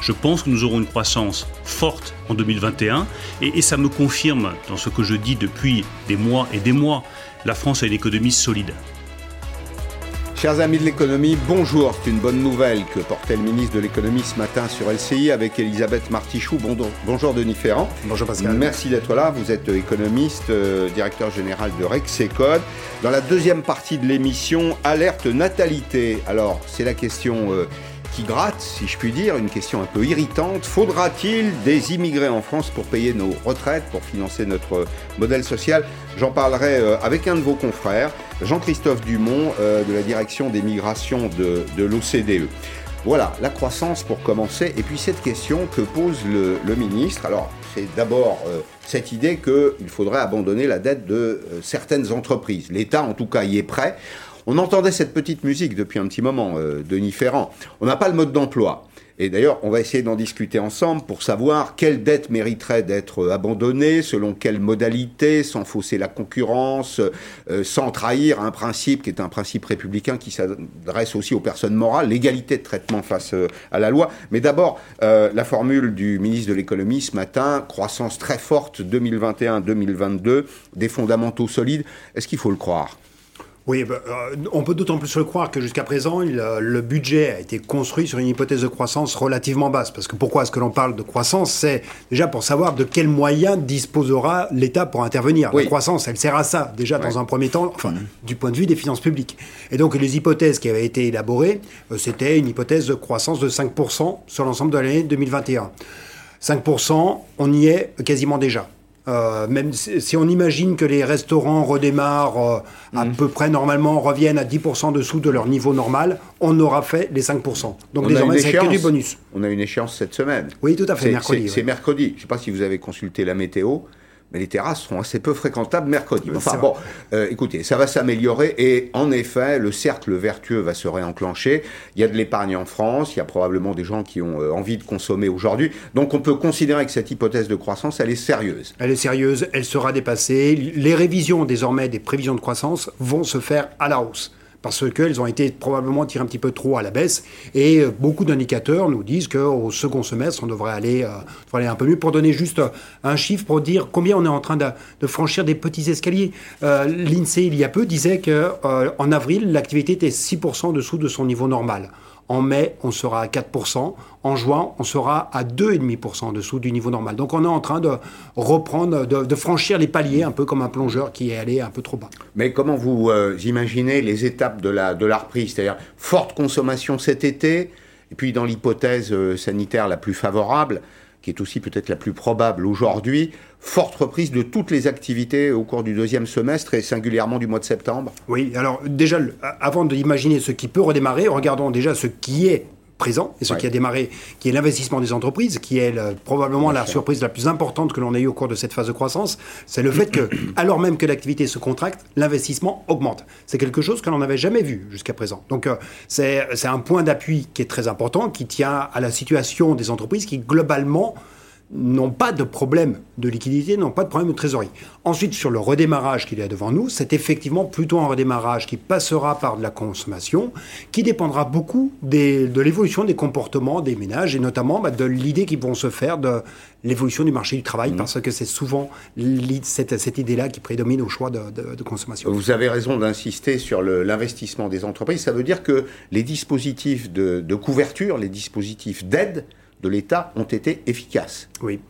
Je pense que nous aurons une croissance forte en 2021 et, et ça me confirme dans ce que je dis depuis des mois et des mois. La France a une économie solide. Chers amis de l'économie, bonjour. C'est une bonne nouvelle que portait le ministre de l'économie ce matin sur LCI avec Elisabeth Martichoux. Bonjour Denis Ferrand. Bonjour Pascal. Merci d'être là. Vous êtes économiste, euh, directeur général de Rexecode. Dans la deuxième partie de l'émission, alerte natalité. Alors, c'est la question euh, qui gratte, si je puis dire, une question un peu irritante. Faudra-t-il des immigrés en France pour payer nos retraites, pour financer notre modèle social? J'en parlerai euh, avec un de vos confrères, Jean-Christophe Dumont, euh, de la direction des migrations de, l'OCDE. Voilà, la croissance pour commencer. Et puis cette question que pose le, ministre. Alors, c'est d'abord euh, cette idée qu'il faudrait abandonner la dette de certaines entreprises. L'État, en tout cas, y est prêt. On entendait cette petite musique depuis un petit moment, euh, Denis Ferrand. On n'a pas le mode d'emploi. Et d'ailleurs, on va essayer d'en discuter ensemble pour savoir quelle dette mériterait d'être abandonnée, selon quelle modalité, sans fausser la concurrence, euh, sans trahir un principe qui est un principe républicain qui s'adresse aussi aux personnes morales, l'égalité de traitement face euh, à la loi. Mais d'abord, la formule du ministre de l'économie ce matin, croissance très forte 2021-2022, des fondamentaux solides. Est-ce qu'il faut le croire? Oui, bah, euh, on peut d'autant plus le croire que jusqu'à présent, le budget a été construit sur une hypothèse de croissance relativement basse. Parce que pourquoi est-ce que l'on parle de croissance? C'est déjà pour savoir de quels moyens disposera l'État pour intervenir. La croissance, elle sert à ça, déjà dans un premier temps, enfin, du point de vue des finances publiques. Et donc, les hypothèses qui avaient été élaborées, euh, c'était une hypothèse de croissance de 5% sur l'ensemble de l'année 2021. 5%, on y est quasiment déjà. Euh, même si, on imagine que les restaurants redémarrent euh, à mhm. peu près normalement, reviennent à 10% dessous de leur niveau normal, on aura fait les 5%. Donc désormais, c'est que du bonus. On a une échéance cette semaine. Oui, tout à fait, mercredi. C'est mercredi. Je ne sais pas si vous avez consulté la météo mais les terrasses seront assez peu fréquentables mercredi. Enfin bon, euh, écoutez, ça va s'améliorer et en effet, le cercle vertueux va se réenclencher. Il y a de l'épargne en France, il y a probablement des gens qui ont euh, envie de consommer aujourd'hui. Donc on peut considérer que cette hypothèse de croissance, elle est sérieuse. Elle est sérieuse, elle sera dépassée. Les révisions désormais des prévisions de croissance vont se faire à la hausse parce qu'elles ont été probablement tirées un petit peu trop à la baisse. Et euh, beaucoup d'indicateurs nous disent qu'au second semestre, on devrait aller, euh, aller un peu mieux. Pour donner juste un chiffre, pour dire combien on est en train de, franchir des petits escaliers. Euh, L'INSEE, il y a peu, disait qu'en avril, l'activité était 6% en dessous de son niveau normal. En mai, on sera à 4%. En juin, on sera à 2,5% en dessous du niveau normal. Donc on est en train de reprendre, de, franchir les paliers, un peu comme un plongeur qui est allé un peu trop bas. Mais comment vous euh, imaginez les étapes de la, de la reprise? C'est-à-dire forte consommation cet été, et puis dans l'hypothèse euh, sanitaire la plus favorable, qui est aussi peut-être la plus probable aujourd'hui, forte reprise de toutes les activités au cours du deuxième semestre et singulièrement du mois de septembre. Oui, alors déjà, avant d'imaginer ce qui peut redémarrer, regardons déjà ce qui est présent et ce qui a démarré, qui est l'investissement des entreprises, qui est probablement la surprise la plus importante que l'on ait eu au cours de cette phase de croissance, c'est le fait que, alors même que l'activité se contracte, l'investissement augmente. C'est quelque chose que l'on n'avait jamais vu jusqu'à présent. Donc euh, c'est un point d'appui qui est très important, qui tient à la situation des entreprises qui globalement n'ont pas de problème de liquidité, n'ont pas de problème de trésorerie. Ensuite, sur le redémarrage qu'il y a devant nous, c'est effectivement plutôt un redémarrage qui passera par de la consommation, qui dépendra beaucoup de l'évolution des comportements des ménages et notamment bah, de l'idée qu'ils vont se faire de l'évolution du marché du travail, mmh. parce que c'est souvent cette, cette idée-là qui prédomine au choix de, consommation. Vous avez raison d'insister sur l'investissement des entreprises. Ça veut dire que les dispositifs de, de couverture, les dispositifs d'aide, de l'État ont été efficaces. Oui.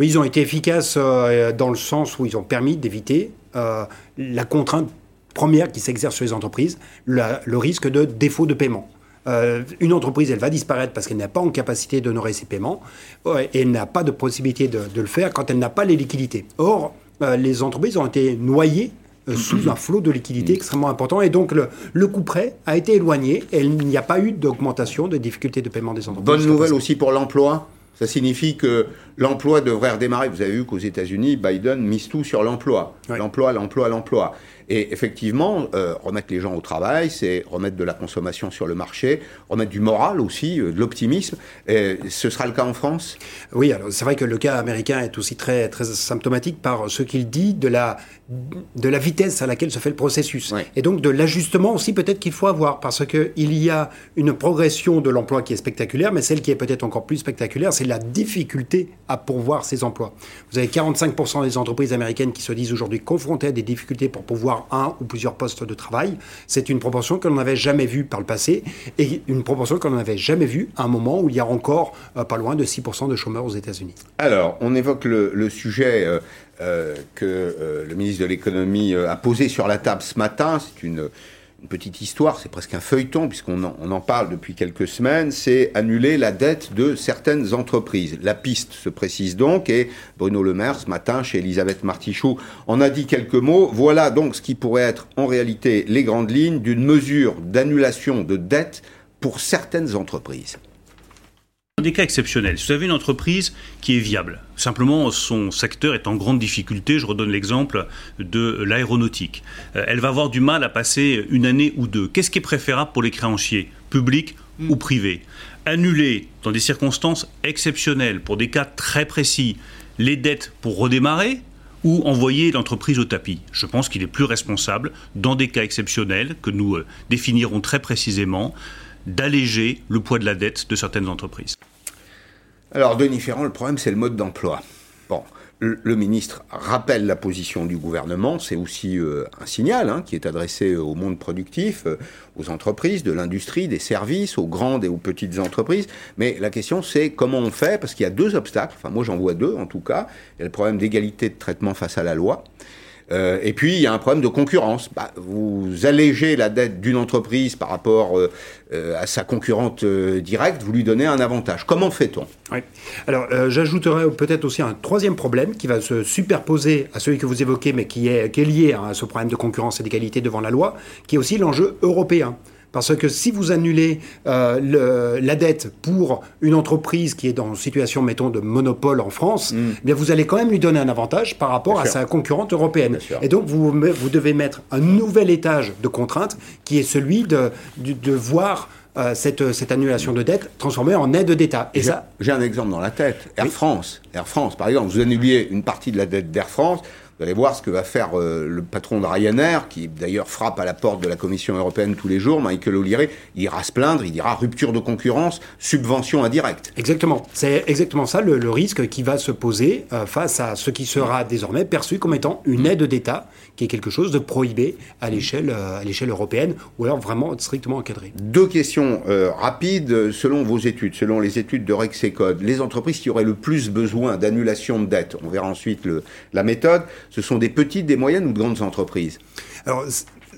Oui, ils ont été efficaces euh, dans le sens où ils ont permis d'éviter euh, la contrainte première qui s'exerce sur les entreprises, le risque de défaut de paiement. Euh, une entreprise, elle va disparaître parce qu'elle n'a pas en capacité d'honorer ses paiements et elle n'a pas de possibilité de, le faire quand elle n'a pas les liquidités. Or, les entreprises ont été noyées sous un flot de liquidité extrêmement important. Et donc, le, le coût prêt a été éloigné et il n'y a pas eu d'augmentation de difficultés de paiement des entreprises. Bonne nouvelle aussi pour l'emploi Ça signifie que l'emploi devrait redémarrer. Vous avez vu qu'aux États-Unis, Biden mise tout sur l'emploi. L'emploi, l'emploi, l'emploi. Et effectivement, euh, remettre les gens au travail, c'est remettre de la consommation sur le marché, remettre du moral aussi, euh, de l'optimisme. ce sera le cas en France? Oui, alors c'est vrai que le cas américain est aussi très, très symptomatique par ce qu'il dit de la, de la vitesse à laquelle se fait le processus. Et donc de l'ajustement aussi peut-être qu'il faut avoir, parce qu'il y a une progression de l'emploi qui est spectaculaire, mais celle qui est peut-être encore plus spectaculaire, c'est la difficulté à pourvoir ces emplois. Vous avez 45% des entreprises américaines qui se disent aujourd'hui confrontées à des difficultés pour pouvoir un ou plusieurs postes de travail. C'est une proportion que l'on n'avait jamais vue par le passé et une proportion que l'on n'avait jamais vue à un moment où il y a encore euh, pas loin de 6% de chômeurs aux États-Unis. Alors, on évoque le, sujet euh, euh, que le ministre de l'économie a posé sur la table ce matin. C'est une une petite histoire, c'est presque un feuilleton, puisqu'on en, parle depuis quelques semaines, c'est annuler la dette de certaines entreprises. La piste se précise donc, et Bruno Le Maire, ce matin, chez Elisabeth Martichoux, en a dit quelques mots. Voilà donc ce qui pourrait être en réalité les grandes lignes d'une mesure d'annulation de dette pour certaines entreprises des cas exceptionnels. Si vous avez une entreprise qui est viable, simplement son secteur est en grande difficulté, je redonne l'exemple de l'aéronautique, euh, elle va avoir du mal à passer une année ou deux. Qu'est-ce qui est préférable pour les créanciers, publics ou privés Annuler dans des circonstances exceptionnelles, pour des cas très précis, les dettes pour redémarrer ou envoyer l'entreprise au tapis. Je pense qu'il est plus responsable, dans des cas exceptionnels que nous euh, définirons très précisément, d'alléger le poids de la dette de certaines entreprises. Alors, Denis Ferrand, le problème, c'est le mode d'emploi. Bon, le, ministre rappelle la position du gouvernement, c'est aussi euh, un signal hein, qui est adressé au monde productif, euh, aux entreprises, de l'industrie, des services, aux grandes et aux petites entreprises. Mais la question, c'est comment on fait, parce qu'il y a deux obstacles, enfin moi j'en vois deux en tout cas. Il y a le problème d'égalité de traitement face à la loi. Euh, et puis, il y a un problème de concurrence. Bah, vous allégez la dette d'une entreprise par rapport euh, euh, à sa concurrente directe, vous lui donnez un avantage. Comment fait-on? Oui. Alors, j'ajouterais peut-être aussi un troisième problème qui va se superposer à celui que vous évoquez, mais qui est, qui est lié hein, à ce problème de concurrence et d'égalité devant la loi, qui est aussi l'enjeu européen. Parce que si vous annulez euh, la dette pour une entreprise qui est dans une situation, mettons, de monopole en France, mm. eh bien vous allez quand même lui donner un avantage par rapport à sa concurrente européenne. Et donc vous, vous devez mettre un nouvel étage de contrainte qui est celui de, de, voir euh, cette, cette, annulation de dette transformée en aide d'État. Et ça, j'ai un exemple dans la tête. Air France, Air France, par exemple, vous annulez une partie de la dette d'Air France. Vous allez voir ce que va faire euh, le patron de Ryanair, qui d'ailleurs frappe à la porte de la Commission européenne tous les jours, Michael O'Leary. Il ira se plaindre, il dira rupture de concurrence, subvention indirecte. Exactement. C'est exactement ça le, risque qui va se poser euh, face à ce qui sera désormais perçu comme étant une aide d'État, qui est quelque chose de prohibé à l'échelle euh, à l'échelle européenne, ou alors vraiment strictement encadré. Deux questions rapides selon vos études, selon les études de Rexecode. Les entreprises qui auraient le plus besoin d'annulation de dette, on verra ensuite le, la méthode ce sont des petites, des moyennes ou de grandes entreprises Alors,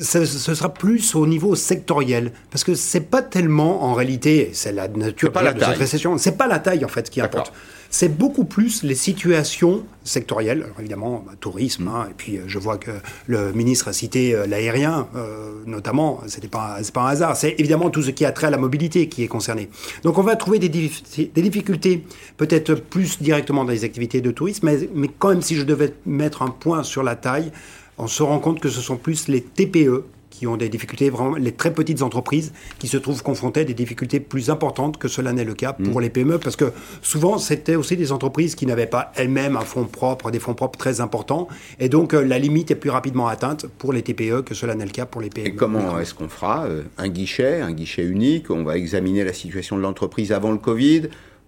ce, sera plus au niveau sectoriel, parce que c'est pas tellement en réalité, c'est la nature pas la de cette récession, c'est pas la taille en fait qui importe. C'est beaucoup plus les situations sectorielles. Alors évidemment, bah, tourisme, hein, et puis euh, je vois que le ministre a cité euh, l'aérien, euh, notamment. Pas, c'est pas un hasard. C'est évidemment tout ce qui a trait à la mobilité qui est concerné. Donc on va trouver des, des difficultés, peut-être plus directement dans les activités de tourisme, mais, mais quand même, si je devais mettre un point sur la taille, on se rend compte que ce sont plus les TPE qui ont des difficultés, vraiment les très petites entreprises qui se trouvent confrontées à des difficultés plus importantes que cela n'est le cas pour mm. les PME, parce que souvent c'était aussi des entreprises qui n'avaient pas elles-mêmes un fonds propre, des fonds propres très importants, et donc euh, la limite est plus rapidement atteinte pour les TPE que cela n'est le cas pour les PME. Et comment est-ce qu'on fera euh, Un guichet, un guichet unique, on va examiner la situation de l'entreprise avant le Covid,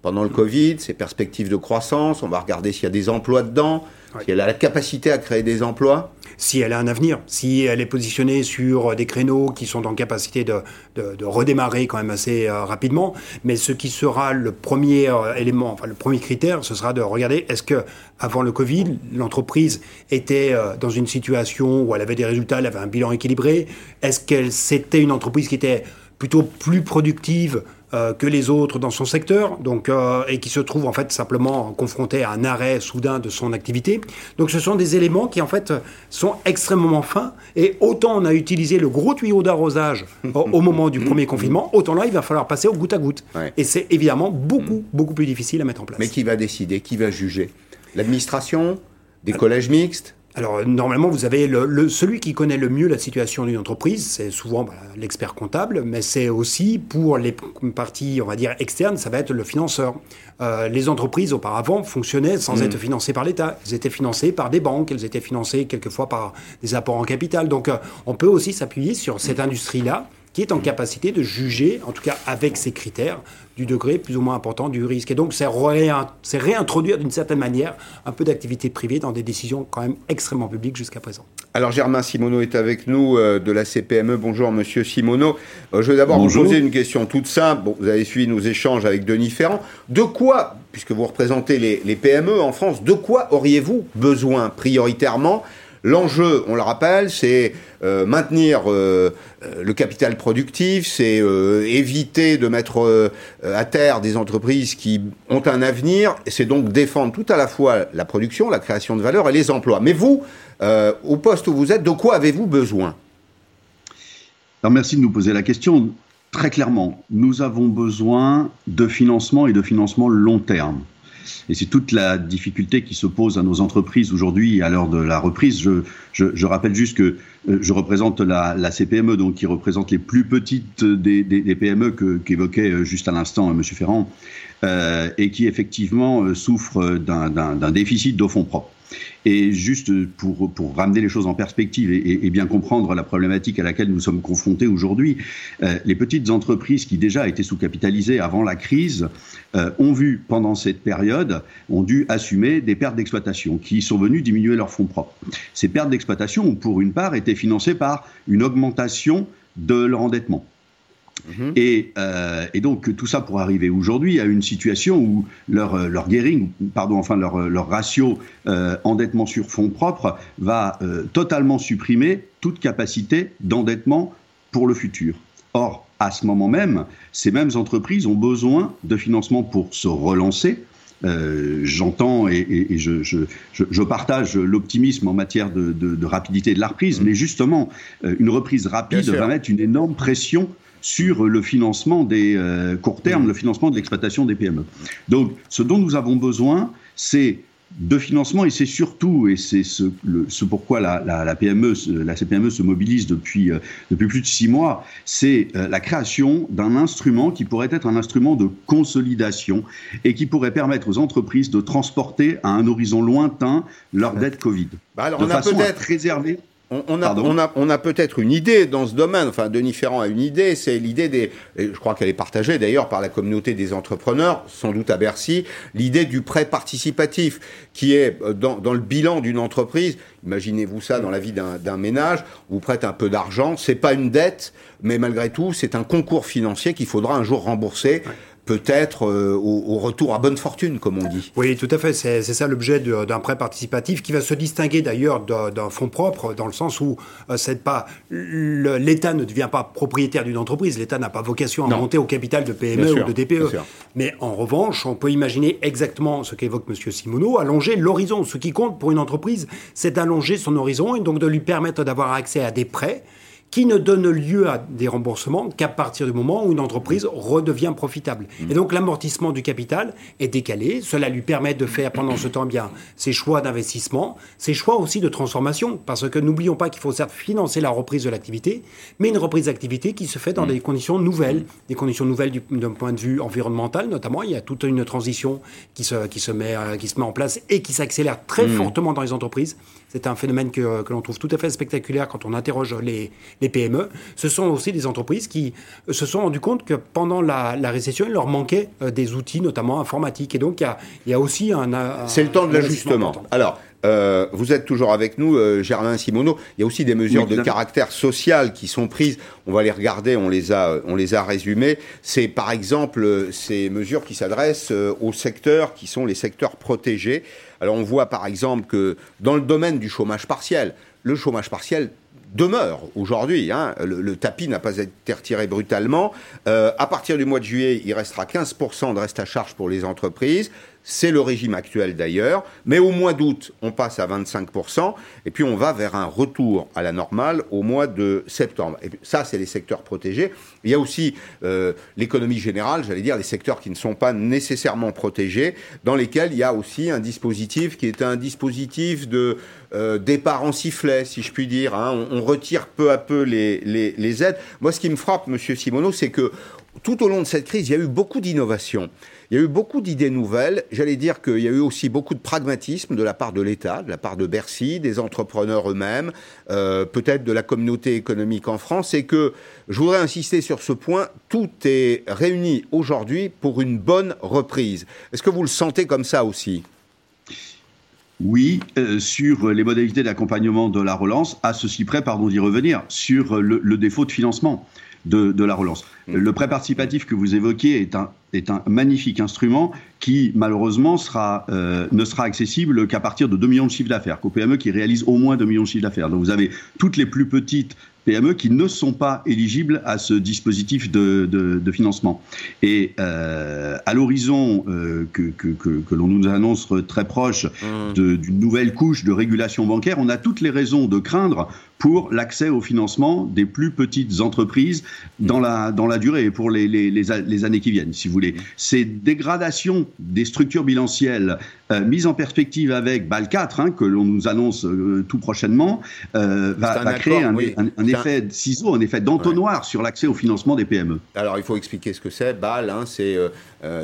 pendant le Covid, ses perspectives de croissance, on va regarder s'il y a des emplois dedans, si elle a la capacité à créer des emplois si elle a un avenir, si elle est positionnée sur des créneaux qui sont en capacité de, de, redémarrer quand même assez euh, rapidement. Mais ce qui sera le premier euh, élément, enfin le premier critère, ce sera de regarder est-ce que avant le Covid, l'entreprise était euh, dans une situation où elle avait des résultats, elle avait un bilan équilibré? Est-ce qu'elle c'était une entreprise qui était plutôt plus productive que les autres dans son secteur, donc, euh, et qui se trouve en fait simplement confronté à un arrêt soudain de son activité. Donc ce sont des éléments qui en fait sont extrêmement fins, et autant on a utilisé le gros tuyau d'arrosage au, moment du premier confinement, autant là il va falloir passer au goutte à goutte. Et c'est évidemment beaucoup, beaucoup plus difficile à mettre en place. Mais qui va décider? Qui va juger? L'administration? Des collèges mixtes? Alors normalement, vous avez le, celui qui connaît le mieux la situation d'une entreprise, c'est souvent bah, l'expert comptable, mais c'est aussi pour les parties, on va dire externes, ça va être le financeur. Euh, les entreprises auparavant fonctionnaient sans mm. être financées par l'État. Elles étaient financées par des banques, elles étaient financées quelquefois par des apports en capital. Donc euh, on peut aussi s'appuyer sur cette industrie-là qui est en capacité de juger, en tout cas avec ces critères, du degré plus ou moins important du risque. Et donc, c'est réintroduire d'une certaine manière un peu d'activité privée dans des décisions quand même extrêmement publiques jusqu'à présent. Alors, Germain Simoneau est avec nous euh, de la CPME. Bonjour, monsieur Simoneau. Euh, je vais d'abord vous poser une question toute simple. Bon, vous avez suivi nos échanges avec Denis Ferrand. De quoi, puisque vous représentez les, les PME en France, de quoi auriez-vous besoin prioritairement L'enjeu, on le rappelle, c'est euh, maintenir euh, euh, le capital productif, c'est éviter de mettre à terre des entreprises qui ont un avenir, c'est donc défendre tout à la fois la production, la création de valeur et les emplois. Mais vous, au poste où vous êtes, de quoi avez-vous besoin? Alors merci de nous poser la question. Très clairement, nous avons besoin de financement et de financement long terme. Et c'est toute la difficulté qui se pose à nos entreprises aujourd'hui à l'heure de la reprise. Je, je, je, rappelle juste que euh, je représente la, la, CPME, donc qui représente les plus petites des, des, des PME qu'évoquait euh, juste à l'instant euh, M. Ferrand, euh, et qui effectivement souffre d'un déficit de fonds propres. Et juste pour, pour ramener les choses en perspective et, et, bien comprendre la problématique à laquelle nous sommes confrontés aujourd'hui, euh, les petites entreprises qui déjà étaient sous-capitalisées avant la crise euh, ont vu pendant cette période, ont dû assumer des pertes d'exploitation qui sont venues diminuer leurs fonds propres. Ces pertes d'exploitation ont pour une part été financées par une augmentation de leur endettement. Mhm. Et, euh, et, donc tout ça pour arriver aujourd'hui à une situation où leur, euh, leur gearing, pardon, enfin leur, leur ratio euh, endettement sur fonds propres va totalement supprimer toute capacité d'endettement pour le futur. Or, à ce moment même, ces mêmes entreprises ont besoin de financement pour se relancer. Euh, J'entends et, et, et je, je, je, partage l'optimisme en matière de, de, de, rapidité de la reprise, mhm. mais justement, une reprise rapide va mettre une énorme pression sur le financement des euh, court terme, mmh. le financement de l'exploitation des PME. Donc, ce dont nous avons besoin, c'est de financement et c'est surtout, et c'est ce, ce, pourquoi la, la, la, PME, la CPME se mobilise depuis, euh, depuis plus de six mois, c'est euh, la création d'un instrument qui pourrait être un instrument de consolidation et qui pourrait permettre aux entreprises de transporter à un horizon lointain leur dette Covid. Bah alors, de on façon a à préserver on, a, peut-être une idée dans ce domaine, enfin Denis Ferrand a une idée, c'est l'idée des, je crois qu'elle est partagée d'ailleurs par la communauté des entrepreneurs, sans doute à Bercy, l'idée du prêt participatif, qui est euh, dans, le bilan d'une entreprise, imaginez-vous ça dans la vie d'un ménage, vous prêtez un peu d'argent, c'est pas une dette, mais malgré tout c'est un concours financier qu'il faudra un jour rembourser peut-être euh, au, retour à bonne fortune, comme on dit. Oui, tout à fait. C'est ça l'objet d'un prêt participatif qui va se distinguer d'ailleurs d'un fonds propre, dans le sens où euh, pas l'État ne devient pas propriétaire d'une entreprise. L'État n'a pas vocation à monter au capital de PME ou de TPE. Mais en revanche, on peut imaginer exactement ce qu'évoque M. Simoneau, allonger l'horizon. Ce qui compte pour une entreprise, c'est d'allonger son horizon et donc de lui permettre d'avoir accès à des prêts qui ne donne lieu à des remboursements qu'à partir du moment où une entreprise redevient profitable. Mmh. Et donc l'amortissement du capital est décalé. Cela lui permet de faire pendant ce temps bien ses choix d'investissement, ses choix aussi de transformation, parce que n'oublions pas qu'il faut certes financer la reprise de l'activité, mais une reprise d'activité qui se fait dans mmh. des conditions nouvelles, des conditions nouvelles d'un point de vue environnemental notamment. Il y a toute une transition qui se, qui se, met, euh, qui se met en place et qui s'accélère très mmh. fortement dans les entreprises. C'est un phénomène que, que l'on trouve tout à fait spectaculaire quand on interroge les, les PME, ce sont aussi des entreprises qui euh, se sont rendues compte que pendant la, récession, il leur manquait euh, des outils, notamment informatiques. Et donc, il y a, aussi un. C'est le temps de l'ajustement. Alors, euh, vous êtes toujours avec nous, Germain Simoneau. Il y a aussi des mesures de caractère social qui sont prises. On va les regarder, on les a, on les a résumées. C'est par exemple ces mesures qui s'adressent aux secteurs qui sont les secteurs protégés. Alors on voit par exemple que dans le domaine du chômage partiel, le chômage partiel demeure aujourd'hui. Hein. Le, tapis n'a pas été retiré brutalement. Euh, à partir du mois de juillet, il restera 15% de reste à charge pour les entreprises. C'est le régime actuel d'ailleurs. Mais au mois d'août, on passe à 25%. Et puis on va vers un retour à la normale au mois de septembre. Et ça, c'est les secteurs protégés. Il y a aussi euh, l'économie générale, j'allais dire, les secteurs qui ne sont pas nécessairement protégés, dans lesquels il y a aussi un dispositif qui est un dispositif de euh, départ en sifflet, si je puis dire. Hein. On, retire peu à peu les, les, les aides. Moi, ce qui me frappe, Monsieur Simoneau, c'est que tout au long de cette crise, il y a eu beaucoup d'innovations. Il y a eu beaucoup d'idées nouvelles. J'allais dire qu'il y a eu aussi beaucoup de pragmatisme de la part de l'État, de la part de Bercy, des entrepreneurs eux-mêmes, euh, peut-être de la communauté économique en France. Et que je voudrais insister sur ce point. Tout est réuni aujourd'hui pour une bonne reprise. Est-ce que vous le sentez comme ça aussi? Oui, euh, sur les modalités d'accompagnement de la relance, à ceci près, pardon d'y revenir, sur le défaut de financement de, la relance. Mm. Le prêt participatif que vous évoquez est un, est un magnifique instrument qui, malheureusement, sera, euh, ne sera accessible qu'à partir de 2 millions de chiffres d'affaires, qu'aux PME qui réalisent au moins 2 millions de chiffres d'affaires. Donc vous avez toutes les plus petites PME qui ne sont pas éligibles à ce dispositif de, de, financement. Et euh, à l'horizon euh, que, que, que, que l'on nous annonce très proche mmh. d'une nouvelle couche de régulation bancaire, on a toutes les raisons de craindre pour l'accès au financement des plus petites entreprises dans la, dans la durée et pour les, les, les, années qui viennent, si vous voulez. Ces dégradations des structures bilancielles euh, mises en perspective avec BAL 4, hein, que l'on nous annonce euh, tout prochainement, euh, va, va créer un, un, effet de ciseau, un effet d'entonnoir sur l'accès au financement des PME. Alors il faut expliquer ce que c'est. BAL, hein, c'est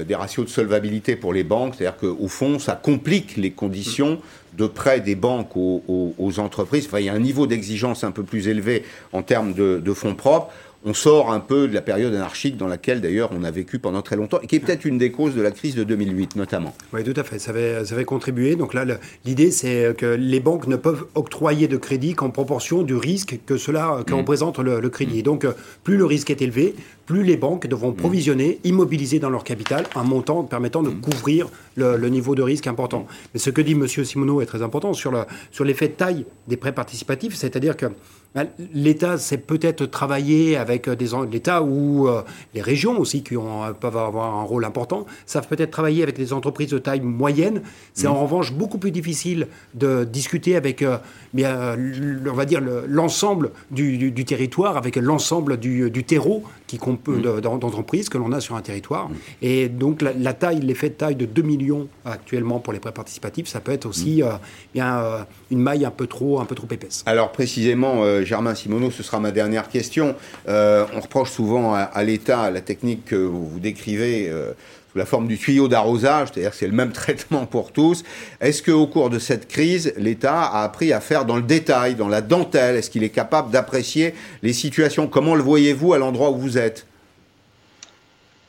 des ratios de solvabilité pour les banques, c'est-à-dire qu'au fond, ça complique les conditions de prêt des banques aux, entreprises. Il y a un niveau d'exigence un peu plus élevé en termes de fonds propres on sort un peu de la période anarchique dans laquelle d'ailleurs on a vécu pendant très longtemps et qui est peut-être une des causes de la crise de 2008 notamment. Oui, tout à fait. Ça avait, ça avait contribué. Donc là, l'idée c'est que les banques ne peuvent octroyer de crédit qu'en proportion du risque que cela que mmh. représente le, crédit. Et donc, plus le risque est élevé, plus les banques devront mmh. provisionner, immobiliser dans leur capital un montant permettant de couvrir le, niveau de risque important. Mais ce que dit M. Simoneau est très important sur l'effet sur de taille des prêts participatifs, c'est-à-dire que L'État, c'est peut-être travailler avec des l'État ou euh, les régions aussi qui ont, euh, peuvent avoir un rôle important, savent peut-être travailler avec des entreprises de taille moyenne. C'est en mmh. revanche beaucoup plus difficile de discuter avec, euh, bien, on va dire, l'ensemble du, territoire, avec l'ensemble du, terreau qui mmh. d'entreprises que l'on a sur un territoire. Mmh. Et donc la, taille, l'effet de taille de 2 millions actuellement pour les prêts participatifs, ça peut être aussi bien, une maille un peu trop, un peu trop épaisse. Alors précisément euh, Germain Simoneau, ce sera ma dernière question. Euh, on reproche souvent à, l'État la technique que vous, décrivez euh, sous la forme du tuyau d'arrosage, c'est-à-dire c'est le même traitement pour tous. Est-ce qu'au cours de cette crise, l'État a appris à faire dans le détail, dans la dentelle? Est-ce qu'il est capable d'apprécier les situations? Comment le voyez-vous à l'endroit où vous êtes?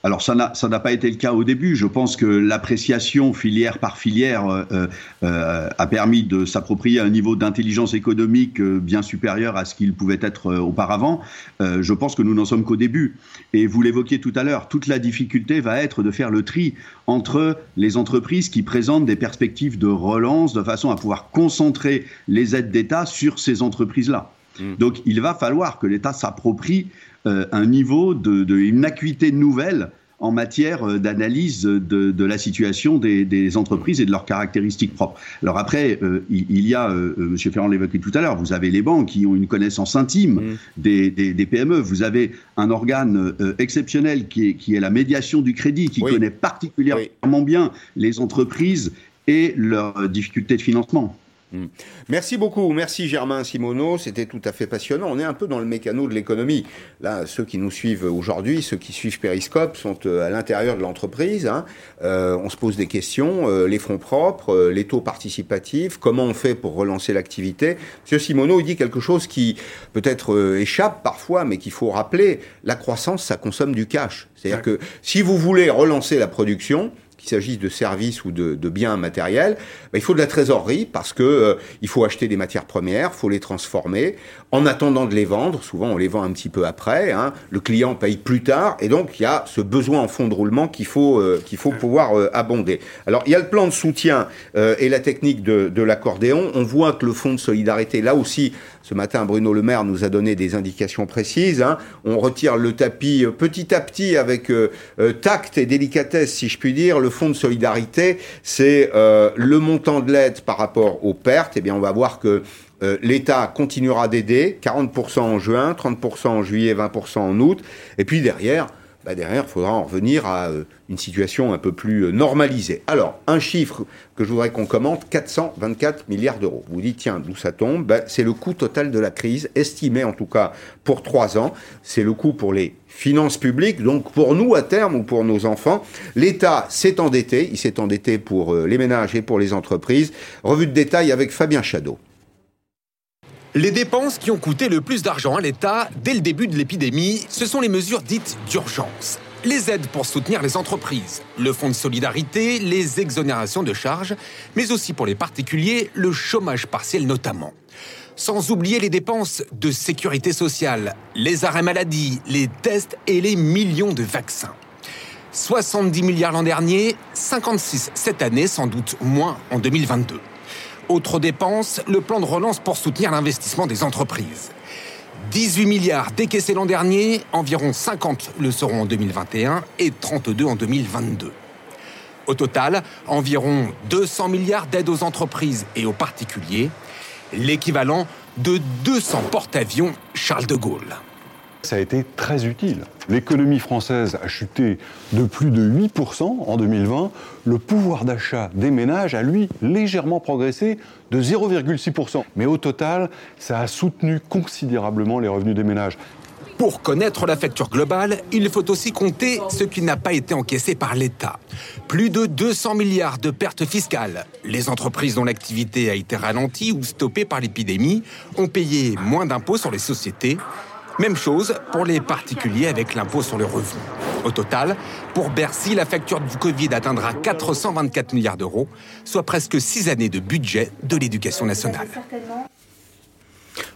Alors ça n'a ça n'a pas été le cas au début. Je pense que l'appréciation filière par filière euh, euh, euh a permis de s'approprier un niveau d'intelligence économique euh, bien supérieur à ce qu'il pouvait être auparavant. je pense que nous n'en sommes qu'au début. Et vous l'évoquiez tout à l'heure, toute la difficulté va être de faire le tri entre les entreprises qui présentent des perspectives de relance de façon à pouvoir concentrer les aides d'État sur ces entreprises-là. Mmh. Donc il va falloir que l'État s'approprie euh, un niveau de, de, une acuité nouvelle en matière euh, d'analyse de, la situation des, entreprises et de leurs caractéristiques propres. Alors après, euh, il, y a, M. Ferrand l'évoquait tout à l'heure, vous avez les banques qui ont une connaissance intime mmh. des, PME, vous avez un organe exceptionnel qui est, qui est, la médiation du crédit, qui connaît particulièrement bien les entreprises et leurs difficultés de financement. Hmm. Merci beaucoup, merci Germain Simoneau, c'était tout à fait passionnant. On est un peu dans le mécano de l'économie. Là, ceux qui nous suivent aujourd'hui, ceux qui suivent Periscope, sont euh, à l'intérieur de l'entreprise. Hein. Euh, on se pose des questions, euh, les fonds propres, les taux participatifs, comment on fait pour relancer l'activité. Monsieur Simoneau, il dit quelque chose qui peut-être échappe parfois, mais qu'il faut rappeler. La croissance, ça consomme du cash. C'est-à-dire que si vous voulez relancer la production, qu'il s'agisse de services ou de, biens matériels, bah, il faut de la trésorerie parce que euh, il faut acheter des matières premières, faut les transformer. En attendant de les vendre, souvent on les vend un petit peu après, hein, le client paye plus tard, et donc il y a ce besoin en fonds de roulement qu'il faut, euh, qu'il faut pouvoir euh, abonder. Alors il y a le plan de soutien et la technique de, de l'accordéon. On voit que le fonds de solidarité, là aussi, ce matin, Bruno Le Maire nous a donné des indications précises. Hein. On retire le tapis petit à petit avec tact et délicatesse, si je puis dire. Le fonds de solidarité, c'est euh, le montant de l'aide par rapport aux pertes. Eh bien, on va voir que euh, l'État continuera d'aider, 40% en juin, 30% en juillet, 20% en août. Et puis derrière, bah derrière, il faudra en revenir à euh, une situation un peu plus normalisée. Alors, un chiffre que je voudrais qu'on commente, 424 milliards d'euros. Vous dites, tiens, d'où ça tombe? Ben, C'est le coût total de la crise, estimé en tout cas pour trois ans. C'est le coût pour les finances publiques, donc pour nous à terme ou pour nos enfants. L'État s'est endetté, il s'est endetté pour euh, les ménages et pour les entreprises. Revue de détail avec Fabien Chadeau. Les dépenses qui ont coûté le plus d'argent à l'État dès le début de l'épidémie, ce sont les mesures dites d'urgence. Les aides pour soutenir les entreprises, le fonds de solidarité, les exonérations de charges, mais aussi pour les particuliers, le chômage partiel notamment. Sans oublier les dépenses de sécurité sociale, les arrêts maladie, les tests et les millions de vaccins. 70 milliards l'an dernier, 56 cette année, sans doute moins en 2022. Autre dépense, le plan de relance pour soutenir l'investissement des entreprises. 18 milliards décaissés l'an dernier, environ 50 le seront en 2021 et 32 en 2022. Au total, environ 200 milliards d'aides aux entreprises et aux particuliers, l'équivalent de 200 porte-avions Charles de Gaulle. Ça a été très utile. L'économie française a chuté de plus de 8% en 2020. Le pouvoir d'achat des ménages a, lui, légèrement progressé de 0,6%. Mais au total, ça a soutenu considérablement les revenus des ménages. Pour connaître la facture globale, il faut aussi compter ce qui n'a pas été encaissé par l'État. Plus de 200 milliards de pertes fiscales. Les entreprises dont l'activité a été ralentie ou stoppée par l'épidémie ont payé moins d'impôts sur les sociétés. Même chose pour les particuliers avec l'impôt sur le revenu. Au total, pour Bercy, la facture du Covid atteindra 424 milliards d'euros, soit presque six années de budget de l'éducation nationale.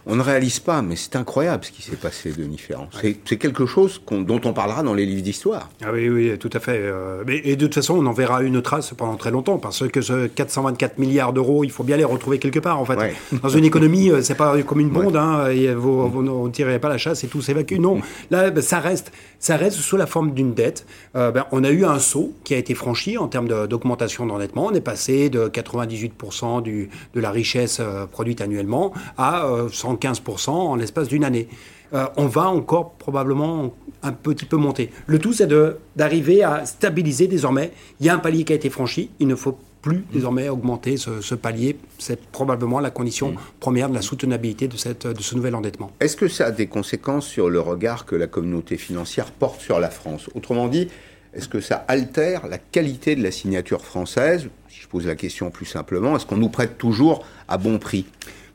On ne réalise pas, mais c'est incroyable ce qui s'est passé, Denis Ferrand. C'est quelque chose dont on parlera dans les livres d'histoire. Ah oui, oui, tout à fait. Euh, et de toute façon, on en verra une trace pendant très longtemps, parce que ce 424 milliards d'euros, il faut bien les retrouver quelque part, en fait. Dans une économie, euh, c'est pas comme une bonde, hein, vous, ne tirez pas la chasse et tout s'évacue. Non, là, ben, ça reste, ça reste sous la forme d'une dette. Euh, ben, on a eu un saut qui a été franchi en termes d'augmentation d'endettement. On est passé de 98% du, de la richesse produite annuellement à 115% en l'espace d'une année. Euh, on va encore probablement un petit peu monter. Le tout, c'est d'arriver à stabiliser désormais. Il y a un palier qui a été franchi, il ne faut plus désormais augmenter ce, palier. C'est probablement la condition première de la soutenabilité de ce nouvel endettement. Est-ce que ça a des conséquences sur le regard que la communauté financière porte sur la France? Autrement dit, est-ce que ça altère la qualité de la signature française? Si je pose la question plus simplement, est-ce qu'on nous prête toujours à bon prix?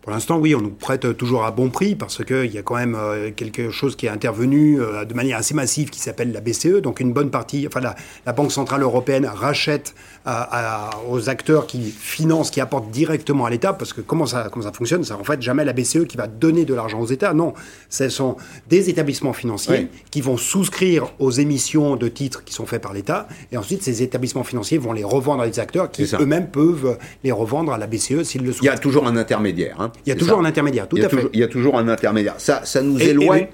Pour l'instant, oui, on nous prête toujours à bon prix parce qu'il y a quand même euh, quelque chose qui est intervenu euh, de manière assez massive qui s'appelle la BCE. Donc une bonne partie, enfin la, Banque Centrale Européenne rachète aux acteurs qui financent, qui apportent directement à l'État, parce que comment ça, comment ça fonctionne? C'est en fait jamais la BCE qui va donner de l'argent aux États. Non, ce sont des établissements financiers qui vont souscrire aux émissions de titres qui sont faites par l'État, et ensuite ces établissements financiers vont les revendre à des acteurs qui eux-mêmes peuvent les revendre à la BCE s'ils le souhaitent. Il y a toujours un intermédiaire. Hein. Il y a toujours un intermédiaire, tout à fait. il y a toujours un intermédiaire. Ça, ça nous éloigne.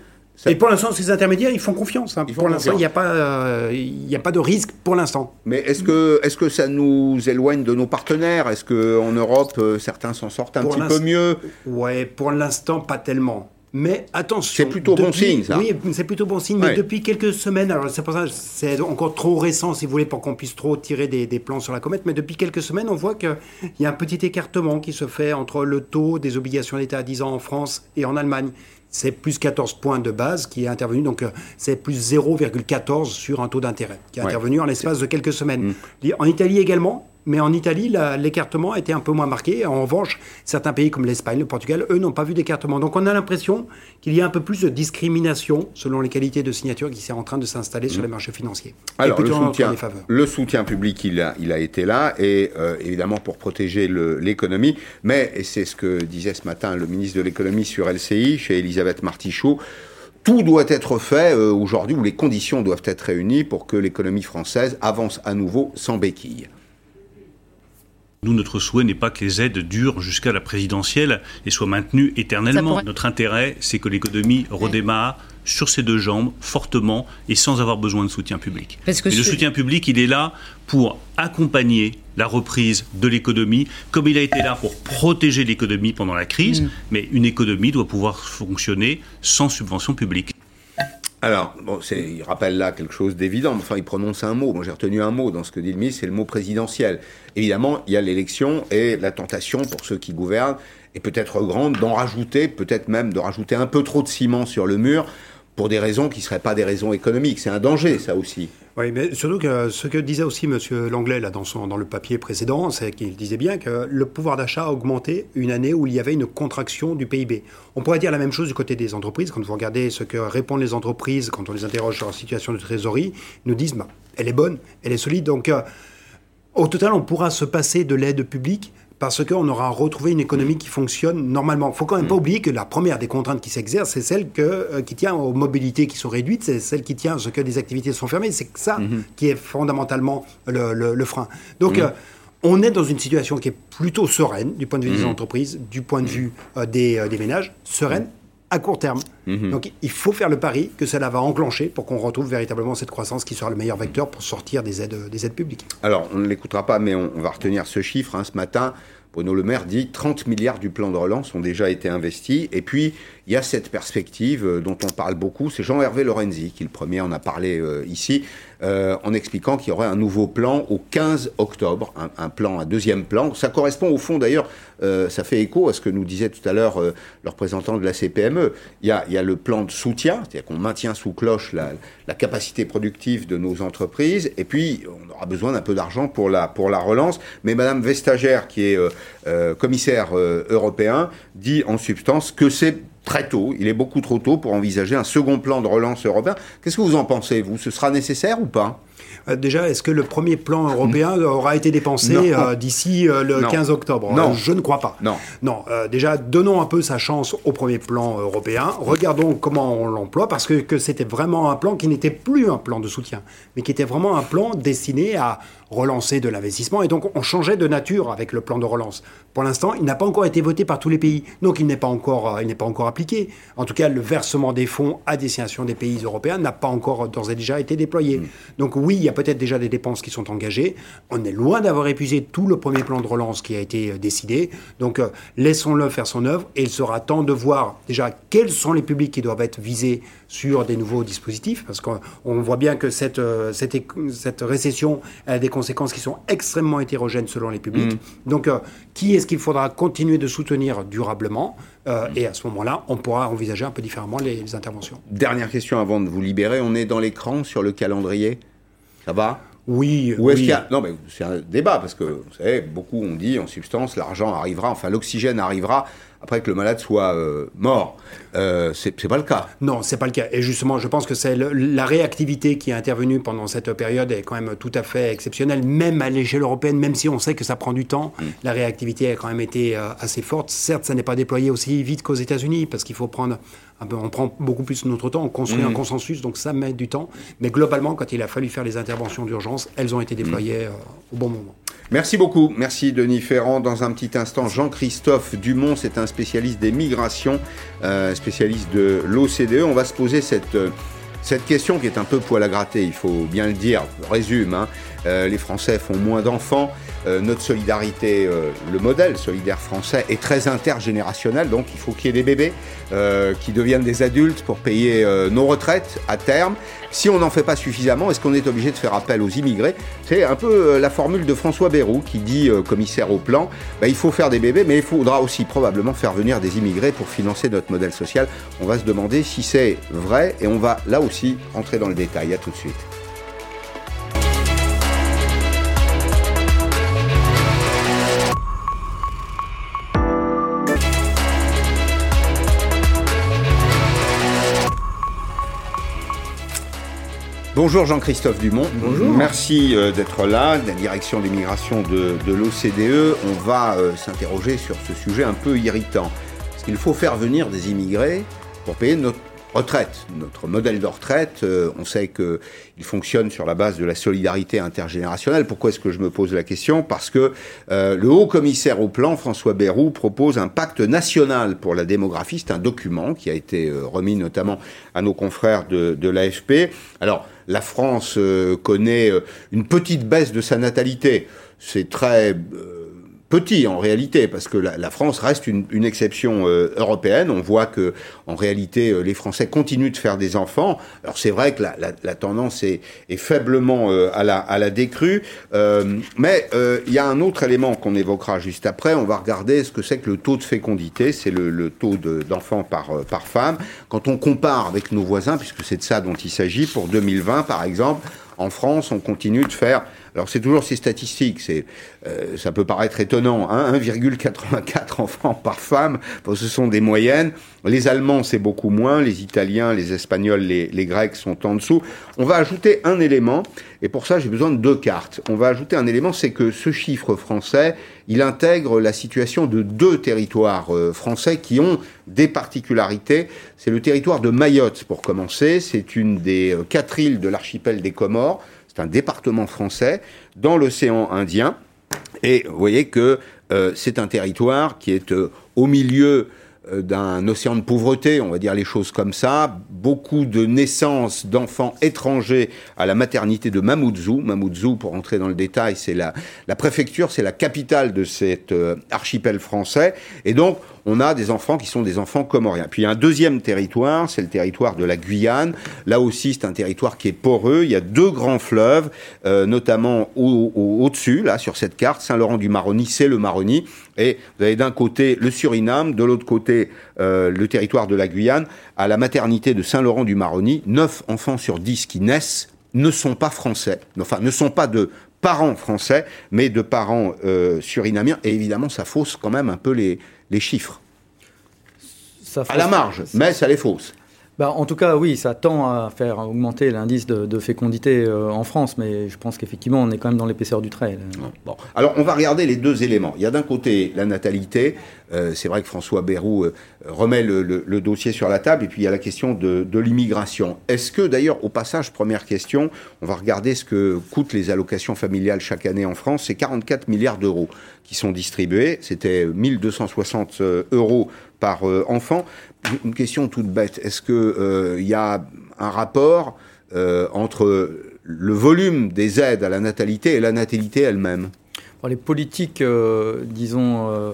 Et, pour l'instant, ces intermédiaires, ils font confiance. Hein. pour l'instant, il n'y a, pas, euh, a pas de risque pour l'instant. Mais est-ce que, est que ça nous éloigne de nos partenaires? Est-ce qu'en Europe, euh, certains s'en sortent un petit peu mieux? Ouais, pour l'instant, pas tellement. Mais attention. C'est plutôt bon signe, ça. Oui, c'est plutôt bon signe. Mais depuis quelques semaines, alors c'est pour ça, c'est encore trop récent, si vous voulez, pour qu'on puisse trop tirer des, plans sur la comète. Mais depuis quelques semaines, on voit qu'il y a un petit écartement qui se fait entre le taux des obligations d'État à 10 ans en France et en Allemagne. C'est plus 14 points de base qui est intervenu, donc euh, c'est plus 0,14 sur un taux d'intérêt qui est intervenu en l'espace de quelques semaines. Mm. En Italie également, Mais en Italie, l'écartement a été un peu moins marqué. En revanche, certains pays comme l'Espagne, le Portugal, eux, n'ont pas vu d'écartement. Donc on a l'impression qu'il y a un peu plus de discrimination selon les qualités de signature qui sont en train de s'installer sur les marchés financiers. Alors, le soutien, le soutien, public, il a, il a été là, et euh, évidemment pour protéger l'économie. Mais, et c'est ce que disait ce matin le ministre de l'économie sur LCI, chez Elisabeth Martichaud, tout doit être fait euh, aujourd'hui, où les conditions doivent être réunies pour que l'économie française avance à nouveau sans béquille. Nous, notre souhait n'est pas que les aides durent jusqu'à la présidentielle et soient maintenues éternellement. Notre intérêt, c'est que l'économie redémarre sur ses deux jambes, fortement et sans avoir besoin de soutien public. Parce que le soutien public, il est là pour accompagner la reprise de l'économie, comme il a été là pour protéger l'économie pendant la crise, mm. mais une économie doit pouvoir fonctionner sans subvention publique. Alors, bon, il rappelle là quelque chose d'évident, enfin, il prononce un mot. Moi, j'ai retenu un mot dans ce que dit le ministre, c'est le mot présidentiel. Évidemment, il y a l'élection et la tentation pour ceux qui gouvernent est peut-être grande d'en rajouter, peut-être même de rajouter un peu trop de ciment sur le mur pour des raisons qui ne seraient pas des raisons économiques. C'est un danger, ça aussi. Oui, mais surtout que ce que disait aussi M. Langlais là, dans, son, le papier précédent, c'est qu'il disait bien que le pouvoir d'achat a augmenté une année où il y avait une contraction du PIB. On pourrait dire la même chose du côté des entreprises. Quand vous regardez ce que répondent les entreprises quand on les interroge sur leur situation de trésorerie, ils nous disent bah, elle est bonne, elle est solide. Donc, euh, au total, on pourra se passer de l'aide publique parce qu'on aura retrouvé une économie qui fonctionne normalement. Il faut quand même pas mm. oublier que la première des contraintes qui s'exercent, c'est celle que, euh, qui tient aux mobilités qui sont réduites, c'est celle qui tient à ce que les activités sont fermées. C'est ça mm-hmm. qui est fondamentalement le, frein. Donc, mm. euh, on est dans une situation qui est plutôt sereine du point de vue des entreprises, du point de vue euh, des, des, ménages, sereine à court terme. Mm-hmm. Donc il faut faire le pari que cela va enclencher pour qu'on retrouve véritablement cette croissance qui sera le meilleur vecteur pour sortir des aides, des aides publiques. Alors on ne l'écoutera pas, mais on, va retenir ce chiffre. Hein, ce matin, Bruno Le Maire dit 30 milliards du plan de relance ont déjà été investis. Et puis, il y a cette perspective euh, dont on parle beaucoup. C'est Jean-Hervé Lorenzi qui, le premier, en a parlé euh, ici, euh, en expliquant qu'il y aurait un nouveau plan au 15 octobre, un, plan, un deuxième plan. Ça correspond au fond, d'ailleurs, ça fait écho à ce que nous disait tout à l'heure le représentant de la CPME. Il y a, le plan de soutien, c'est-à-dire qu'on maintient sous cloche la, capacité productive de nos entreprises, et puis on aura besoin d'un peu d'argent pour la, pour la relance. Mais Madame Vestager, qui est commissaire européen, dit en substance que c'est très tôt, il est beaucoup trop tôt pour envisager un second plan de relance européen. Qu'est-ce que vous en pensez, vous? Ce sera nécessaire ou pas? Euh, déjà, est-ce que le premier plan européen aura été dépensé euh, d'ici euh, le 15 octobre? Non. je ne crois pas. Non. Non. déjà, donnons un peu sa chance au premier plan européen. Regardons comment on l'emploie, parce que, que c'était vraiment un plan qui n'était plus un plan de soutien, mais qui était vraiment un plan destiné à relancer de l'investissement. Et donc, on changeait de nature avec le plan de relance. Pour l'instant, il n'a pas encore été voté par tous les pays. Donc, il n'est pas encore, il n'est pas encore appliqué. En tout cas, le versement des fonds à destination des pays européens n'a pas encore d'ores et déjà été déployé. Mm. Donc, oui, il y a peut-être déjà des dépenses qui sont engagées. On est loin d'avoir épuisé tout le premier plan de relance qui a été euh, décidé. Donc euh, laissons-le faire son œuvre et il sera temps de voir déjà quels sont les publics qui doivent être visés sur des nouveaux dispositifs parce qu'on voit bien que cette, euh, cette, cette, récession a des conséquences qui sont extrêmement hétérogènes selon les publics. Mmh. Donc qui est-ce qu'il faudra continuer de soutenir durablement et à ce moment-là, on pourra envisager un peu différemment les, les interventions. Dernière question avant de vous libérer. On est dans l'écran sur le calendrier ça va? Oui. Ou est-ce qu'il y a... Non, mais c'est un débat, parce que, vous savez, beaucoup ont dit, en substance, l'argent arrivera, enfin, l'oxygène arrivera après que le malade soit euh, mort. Euh, c'est pas le cas. Non, c'est pas le cas. Et justement, je pense que c'est la réactivité qui est intervenue pendant cette période est quand même tout à fait exceptionnelle, même à l'échelle européenne, même si on sait que ça prend du temps. Mm. La réactivité a quand même été euh, assez forte. Certes, ça n'est pas déployé aussi vite qu'aux États-Unis, parce qu'il faut prendre un peu, on prend beaucoup plus notre temps, on construit un mm. consensus, donc ça met du temps. Mais globalement, quand il a fallu faire les interventions d'urgence, elles ont été déployées mm. au bon moment. Merci beaucoup. Merci Denis Ferrand. Dans un petit instant, Jean-Christophe Dumont, c'est un spécialiste des migrations, euh, spécialiste de l'OCDE. On va se poser cette, euh, cette question qui est un peu poil à gratter, il faut bien le dire. Résume, hein. Euh, les Français font moins d'enfants. notre solidarité, le modèle solidaire français est très intergénérationnel, donc il faut qu'il y ait des bébés qui deviennent des adultes pour payer nos retraites à terme. Si on n'en fait pas suffisamment, est-ce qu'on est obligé de faire appel aux immigrés? C'est un peu euh, la formule de François Bayrou qui dit, euh, commissaire au plan, bah, il faut faire des bébés, mais il faudra aussi probablement faire venir des immigrés pour financer notre modèle social. On va se demander si c'est vrai et on va là aussi rentrer dans le détail. À tout de suite. Bonjour Jean-Christophe Dumont. Bonjour. Merci euh, d'être là, de la direction des migrations de, de l'OCDE. On va euh, s'interroger sur ce sujet un peu irritant. Parce qu'il faut faire venir des immigrés pour payer notre retraite. Notre modèle de retraite, euh, on sait qu'il fonctionne sur la base de la solidarité intergénérationnelle. Pourquoi est-ce que je me pose la question? Parce que euh, le haut commissaire au plan, François Bayrou, propose un pacte national pour la démographie. C'est un document qui a été euh, remis notamment à nos confrères de, de l'AFP. Alors, la France euh, connaît une petite baisse de sa natalité. C'est très petit en réalité, parce que la, la France reste une, une exception euh, européenne. On voit que en réalité, euh, les Français continuent de faire des enfants. Alors c'est vrai que la, la, la tendance est, est faiblement euh, à, la, à la décrue, euh, mais euh, il y a un autre élément qu'on évoquera juste après. On va regarder ce que c'est que le taux de fécondité, c'est le, le taux de- d'enfants par, par femme. Quand on compare avec nos voisins, puisque c'est de ça dont il s'agit, pour 2020 par exemple, en France, on continue de faire. Alors c'est toujours ces statistiques, c'est euh, ça peut paraître étonnant, hein, 1,84 enfants par femme, ce sont des moyennes. Les Allemands c'est beaucoup moins, les Italiens, les Espagnols, les, les Grecs sont en dessous. On va ajouter un élément, et pour ça j'ai besoin de deux cartes. On va ajouter un élément, c'est que ce chiffre français, il intègre la situation de deux territoires euh, français qui ont des particularités. C'est le territoire de Mayotte pour commencer, c'est une des euh, quatre îles de l'archipel des Comores. C'est un département français dans l'océan Indien. Et vous voyez que euh, c'est un territoire qui est euh, au milieu euh, d'un océan de pauvreté, on va dire les choses comme ça. Beaucoup de naissances d'enfants étrangers à la maternité de Mamoudzou. Mamoudzou, pour entrer dans le détail, c'est la, la préfecture, c'est la capitale de cet archipel français. Et donc, on a des enfants qui sont des enfants comoriens. Puis il y a un deuxième territoire, c'est le territoire de la Guyane. Là aussi, c'est un territoire qui est poreux. Il y a deux grands fleuves, euh, notamment au- au- au-dessus, là, sur cette carte, Saint-Laurent-du-Maroni, c'est le Maroni. Et vous avez d'un côté le Suriname, de l'autre côté euh, le territoire de la Guyane. À la maternité de Saint-Laurent-du-Maroni, 9 enfants sur 10 qui naissent ne sont pas français, enfin ne sont pas de parents français, mais de parents euh, surinamiens. Et évidemment, ça fausse quand même un peu les, les chiffres. Ça À la marge, mais ça les fausse. Bah, en tout cas, oui, ça tend à faire augmenter l'indice de, fécondité euh, en France, mais je pense qu'effectivement, on est quand même dans l'épaisseur du trait. Bon. Alors, on va regarder les deux éléments. Il y a d'un côté la natalité. Euh, c'est vrai que François Bayrou euh, remet le, dossier sur la table. Et puis, il y a la question de, l'immigration. Est-ce que, d'ailleurs, au passage, première question, on va regarder ce que coûtent les allocations familiales chaque année en France. C'est 44 milliards d'euros qui sont distribués. C'était 1260 euh, euros par enfant. Une question toute bête. Est-ce que euh, y a un rapport euh, entre le volume des aides à la natalité et la natalité elle-même? Les politiques, euh, disons,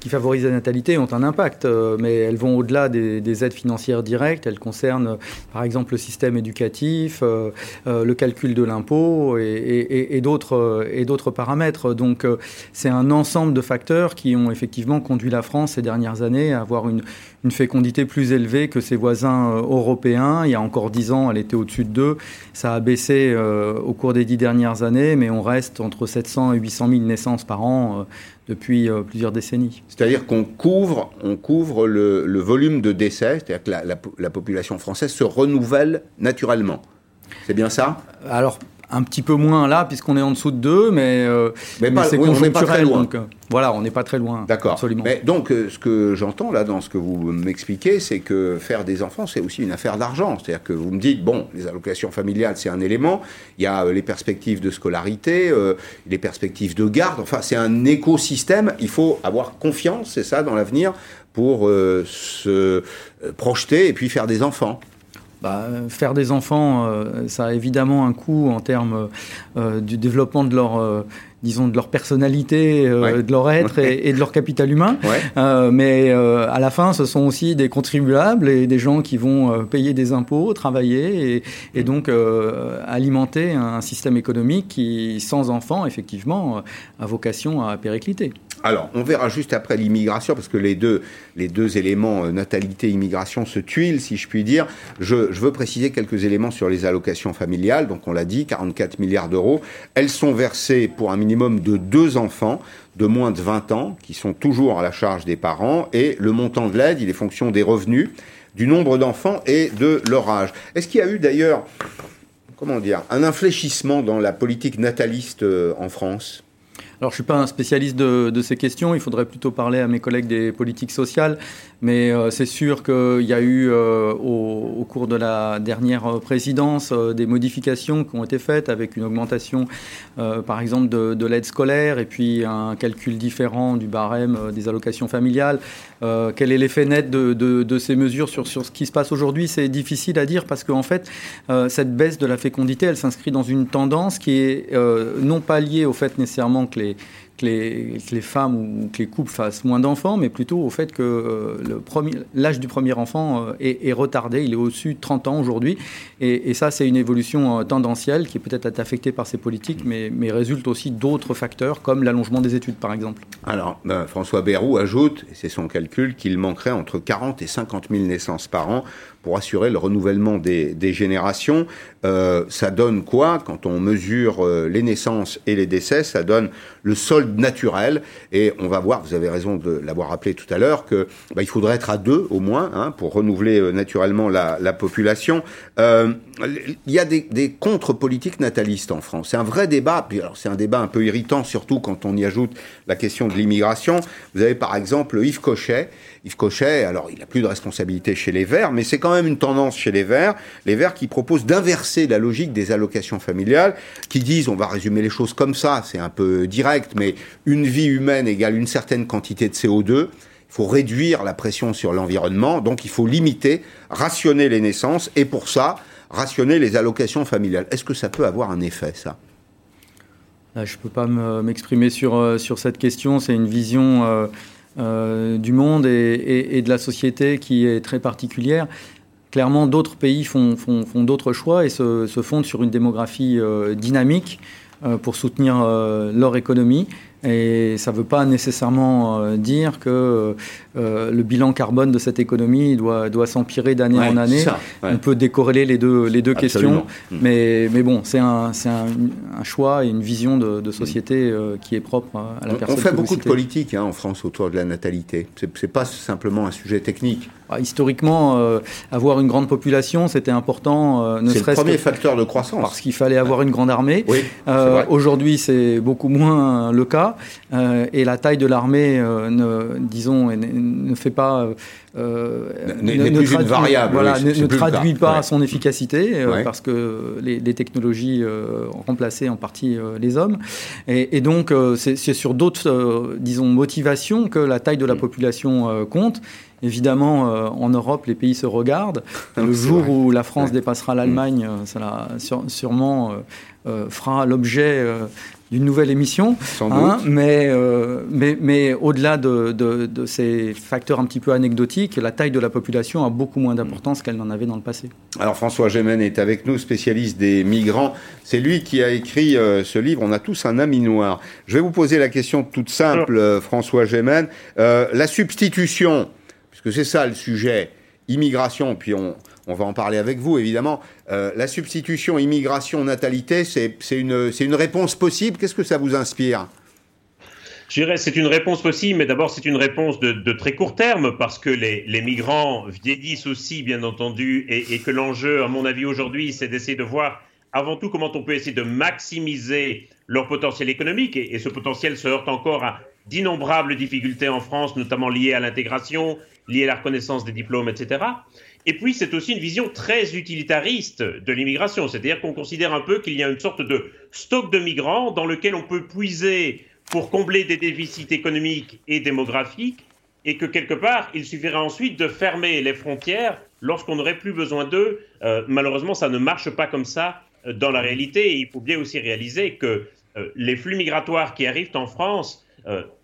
qui favorisent la natalité ont un impact, euh, mais elles vont au-delà des, des aides financières directes. Elles concernent, euh, par exemple, le système éducatif, euh, euh, le calcul de l'impôt et, et- et- d'autres euh, paramètres. Donc, euh, c'est un ensemble de facteurs qui ont effectivement conduit la France ces dernières années à avoir une, fécondité plus élevée que ses voisins euh, européens. Il y a encore dix ans, elle était au-dessus de 2. Ça a baissé euh, au cours des dix dernières années, mais on reste entre 700 et 800 000 naissances par an euh, depuis euh, plusieurs décennies. C'est-à-dire qu'on couvre, on couvre le, le volume de décès, c'est-à-dire que la, la po- la population française se renouvelle naturellement. C'est bien ça? Alors, un petit peu moins là, puisqu'on est en dessous de 2, mais, euh, Mais mais c'est oui, on n'est pas très loin. Donc, euh, voilà, on n'est pas très loin. D'accord. Absolument. Mais donc, euh, ce que j'entends là dans ce que vous m'expliquez, c'est que faire des enfants, c'est aussi une affaire d'argent. C'est-à-dire que vous me dites, bon, les allocations familiales, c'est un élément. Il y a euh, les perspectives de scolarité, les perspectives de garde. Enfin, c'est un écosystème. Il faut avoir confiance, c'est ça, dans l'avenir, pour se projeter et puis faire des enfants. Bah, faire des enfants, euh, ça a évidemment un coût en termes euh, du développement de leur, euh, disons, de leur personnalité, euh, Ouais. de leur être et, et de leur capital humain. Ouais. Euh, mais euh, à la fin, ce sont aussi des contribuables et des gens qui vont payer des impôts, travailler et, et donc euh, alimenter un système économique qui, sans enfants, effectivement, a vocation à péricliter. Alors, on verra juste après l'immigration, parce que les deux, les deux éléments, euh, natalité, immigration, se tuilent, si je puis dire. Je, je veux préciser quelques éléments sur les allocations familiales. Donc, on l'a dit, 44 milliards d'euros. Elles sont versées pour un minimum de deux enfants de moins de 20 ans, qui sont toujours à la charge des parents. Et le montant de l'aide, il est fonction des revenus du nombre d'enfants et de leur âge. Est-ce qu'il y a eu d'ailleurs, comment dire, un infléchissement dans la politique nataliste en France? Alors, je ne suis pas un spécialiste de, ces questions, il faudrait plutôt parler à mes collègues des politiques sociales, mais euh, c'est sûr qu'il y a eu euh, au, cours de la dernière présidence euh, des modifications qui ont été faites avec une augmentation, par exemple, de, de l'aide scolaire et puis un calcul différent du barème des allocations familiales. quel est l'effet net de, ces mesures sur, sur ce qui se passe aujourd'hui? C'est difficile à dire parce qu'en fait, cette baisse de la fécondité, elle s'inscrit dans une tendance qui est non pas liée au fait nécessairement que les que les, femmes ou que les couples fassent moins d'enfants, mais plutôt au fait que euh, l'âge du premier enfant euh, est, retardé. Il est au-dessus de 30 ans aujourd'hui. Et, ça, c'est une évolution euh, tendancielle qui peut-être affectée par ces politiques, mais, mais résulte aussi d'autres facteurs, comme l'allongement des études, par exemple. Alors, ben, François Bayrou ajoute, et c'est son calcul, qu'il manquerait entre 40 et 50 000 naissances par an pour assurer le renouvellement des, générations. Euh, ça donne quoi Quand on mesure euh, les naissances et les décès, ça donne le solde naturel. Et on va voir, vous avez raison de l'avoir rappelé tout à l'heure, que bah, il faudrait être à deux au moins hein, pour renouveler euh, naturellement la, population. il y a des, contre-politiques natalistes en France. C'est un vrai débat. Alors c'est un débat un peu irritant, surtout quand on y ajoute la question de l'immigration. Vous avez par exemple Yves Cochet Yves Cochet, alors il n'a plus de responsabilité chez les Verts, mais c'est quand même une tendance chez les Verts, les Verts qui proposent d'inverser la logique des allocations familiales, qui disent, on va résumer les choses comme ça, c'est un peu direct, mais une vie humaine égale une certaine quantité de CO2. Il faut réduire la pression sur l'environnement, donc il faut limiter, rationner les naissances, et pour ça, rationner les allocations familiales. Est-ce que ça peut avoir un effet, ça? Je ne peux pas m'exprimer sur, euh, sur cette question. C'est une vision euh, euh, du monde et, de la société qui est très particulière. Clairement, d'autres pays font, d'autres choix et se, fondent sur une démographie euh, dynamique euh, pour soutenir leur économie. Et ça ne veut pas nécessairement euh, dire que euh, le bilan carbone de cette économie doit, doit s'empirer d'année en année. On peut décorréler les deux, les deux questions. Mm. Mais, mais bon, c'est un, un, un, choix et une vision de, société euh, qui est propre à la personne. On fait beaucoup de politique hein, en France autour de la natalité. Ce n'est pas simplement un sujet technique. Ah, historiquement, avoir une grande population, c'était important. c'est le premier facteur de croissance. Parce qu'il fallait avoir une grande armée. Aujourd'hui, c'est beaucoup moins le cas. Euh, et la taille de l'armée, euh, ne, disons, ne, fait pas. Euh, ne, traduit, variable, voilà, ne, traduit pas son efficacité parce que les, technologies ont remplacé en partie les hommes. Et, donc, c'est sur d'autres, disons, motivations que la taille de la mm. population compte. Évidemment, en Europe, les pays se regardent. Le jour où la France dépassera l'Allemagne, ça sûrement fera l'objet d'une nouvelle émission. Hein, mais, euh, mais, mais au-delà de, de, ces facteurs un petit peu anecdotiques, la taille de la population a beaucoup moins d'importance qu'elle n'en avait dans le passé. Alors François Gémen est avec nous, spécialiste des migrants. C'est lui qui a écrit euh, ce livre. On a tous un ami noir. Je vais vous poser la question toute simple, euh, François Gémen. la substitution, c'est ça le sujet, immigration, puis on, va en parler avec vous évidemment. Euh, la substitution immigration-natalité, c'est une, réponse possible? Qu'est-ce que ça vous inspire? Je dirais c'est une réponse possible, mais d'abord c'est une réponse de, très court terme parce que les, migrants vieillissent aussi, bien entendu, et, que l'enjeu, à mon avis, aujourd'hui, c'est d'essayer de voir avant tout comment on peut essayer de maximiser leur potentiel économique. Et ce potentiel se heurte encore à d'innombrables difficultés en France, notamment liées à l'intégration, liées à la reconnaissance des diplômes, etc. Et puis, c'est aussi une vision très utilitariste de l'immigration, c'est-à-dire qu'on considère un peu qu'il y a une sorte de stock de migrants dans lequel on peut puiser pour combler des déficits économiques et démographiques, et que quelque part, il suffirait ensuite de fermer les frontières lorsqu'on n'aurait plus besoin d'eux. Euh, malheureusement, ça ne marche pas comme ça euh, dans la réalité, et il faut bien aussi réaliser que euh, les flux migratoires qui arrivent en France